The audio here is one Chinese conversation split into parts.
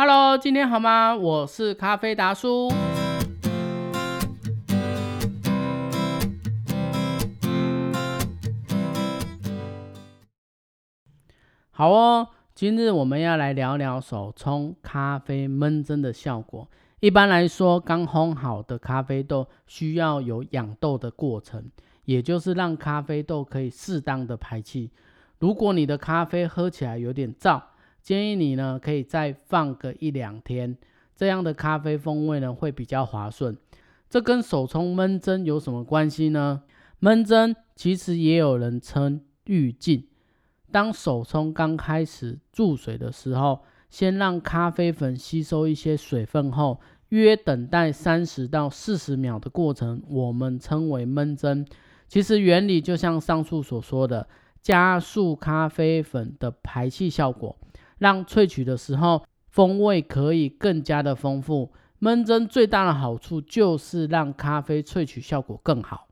Hello，今天好吗？我是咖啡达叔。好哦，今日我们要来聊聊手冲咖啡闷蒸的效果。一般来说，刚烘好的咖啡豆需要有养豆的过程，也就是让咖啡豆可以适当的排气。如果你的咖啡喝起来有点燥，建议你呢，可以再放个一两天，这样的咖啡风味呢会比较滑顺。这跟手冲闷蒸有什么关系呢？闷蒸其实也有人称预浸。当手冲刚开始注水的时候，先让咖啡粉吸收一些水分后，约等待三十到四十秒的过程，我们称为闷蒸。其实原理就像上述所说的，加速咖啡粉的排气效果。让萃取的时候风味可以更加的丰富。闷蒸最大的好处就是让咖啡萃取效果更好。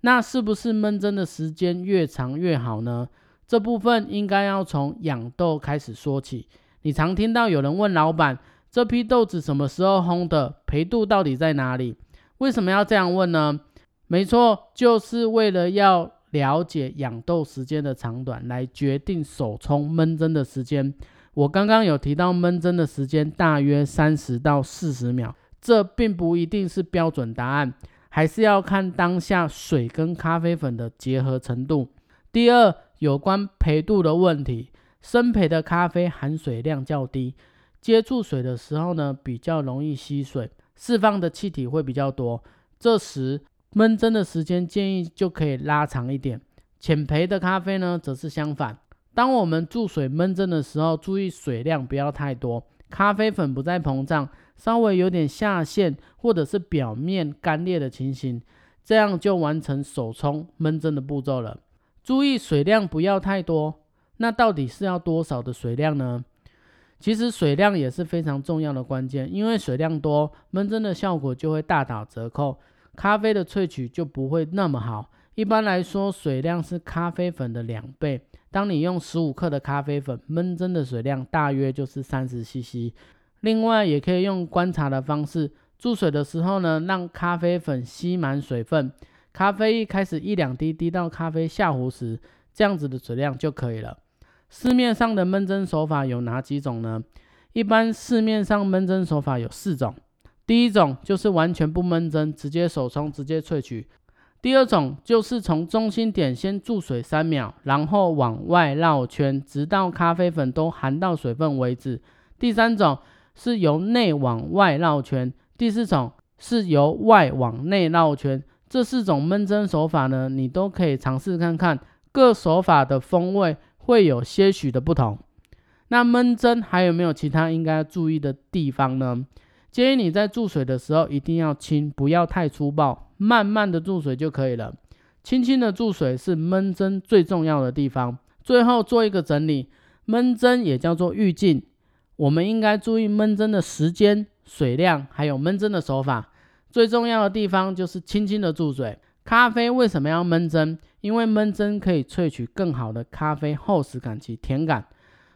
那是不是闷蒸的时间越长越好呢？这部分应该要从养豆开始说起。你常听到有人问老板，这批豆子什么时候烘的？培度到底在哪里？为什么要这样问呢？没错，就是为了要。了解养豆时间的长短，来决定手冲焖蒸的时间。我刚刚有提到焖蒸的时间大约三十到四十秒，这并不一定是标准答案，还是要看当下水跟咖啡粉的结合程度。第二，有关培度的问题，生培的咖啡含水量较低，接触水的时候呢，比较容易吸水，释放的气体会比较多，这时。焖蒸的时间建议就可以拉长一点，浅焙的咖啡呢则是相反。当我们注水焖蒸的时候，注意水量不要太多，咖啡粉不再膨胀，稍微有点下陷或者是表面干裂的情形，这样就完成手冲焖蒸的步骤了。注意水量不要太多，那到底是要多少的水量呢？其实水量也是非常重要的关键，因为水量多，焖蒸的效果就会大打折扣。咖啡的萃取就不会那么好。一般来说，水量是咖啡粉的两倍。当你用十五克的咖啡粉，焖蒸的水量大约就是三十 CC。另外，也可以用观察的方式，注水的时候呢，让咖啡粉吸满水分。咖啡一开始一两滴滴到咖啡下壶时，这样子的水量就可以了。市面上的焖蒸手法有哪几种呢？一般市面上焖蒸手法有四种。第一种就是完全不闷蒸，直接手冲直接萃取。第二种就是从中心点先注水三秒，然后往外绕圈，直到咖啡粉都含到水分为止。第三种是由内往外绕圈，第四种是由外往内绕圈。这四种闷蒸手法呢，你都可以尝试看看，各手法的风味会有些许的不同。那闷蒸还有没有其他应该注意的地方呢？建议你在注水的时候一定要轻，不要太粗暴，慢慢的注水就可以了。轻轻的注水是焖蒸最重要的地方。最后做一个整理，焖蒸也叫做预浸，我们应该注意焖蒸的时间、水量，还有焖蒸的手法。最重要的地方就是轻轻的注水。咖啡为什么要焖蒸？因为焖蒸可以萃取更好的咖啡厚实感及甜感。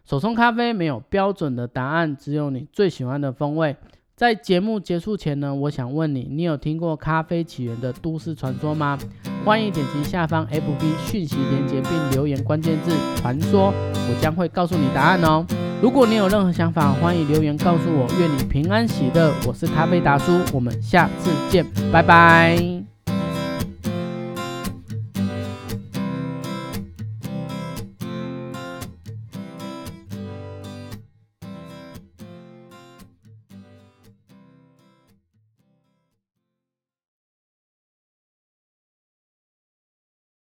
手冲咖啡没有标准的答案，只有你最喜欢的风味。在节目结束前呢，我想问你，你有听过咖啡起源的都市传说吗？欢迎点击下方 FB 讯息连接并留言关键字“传说”，我将会告诉你答案哦。如果你有任何想法，欢迎留言告诉我。愿你平安喜乐，我是咖啡达叔，我们下次见，拜拜。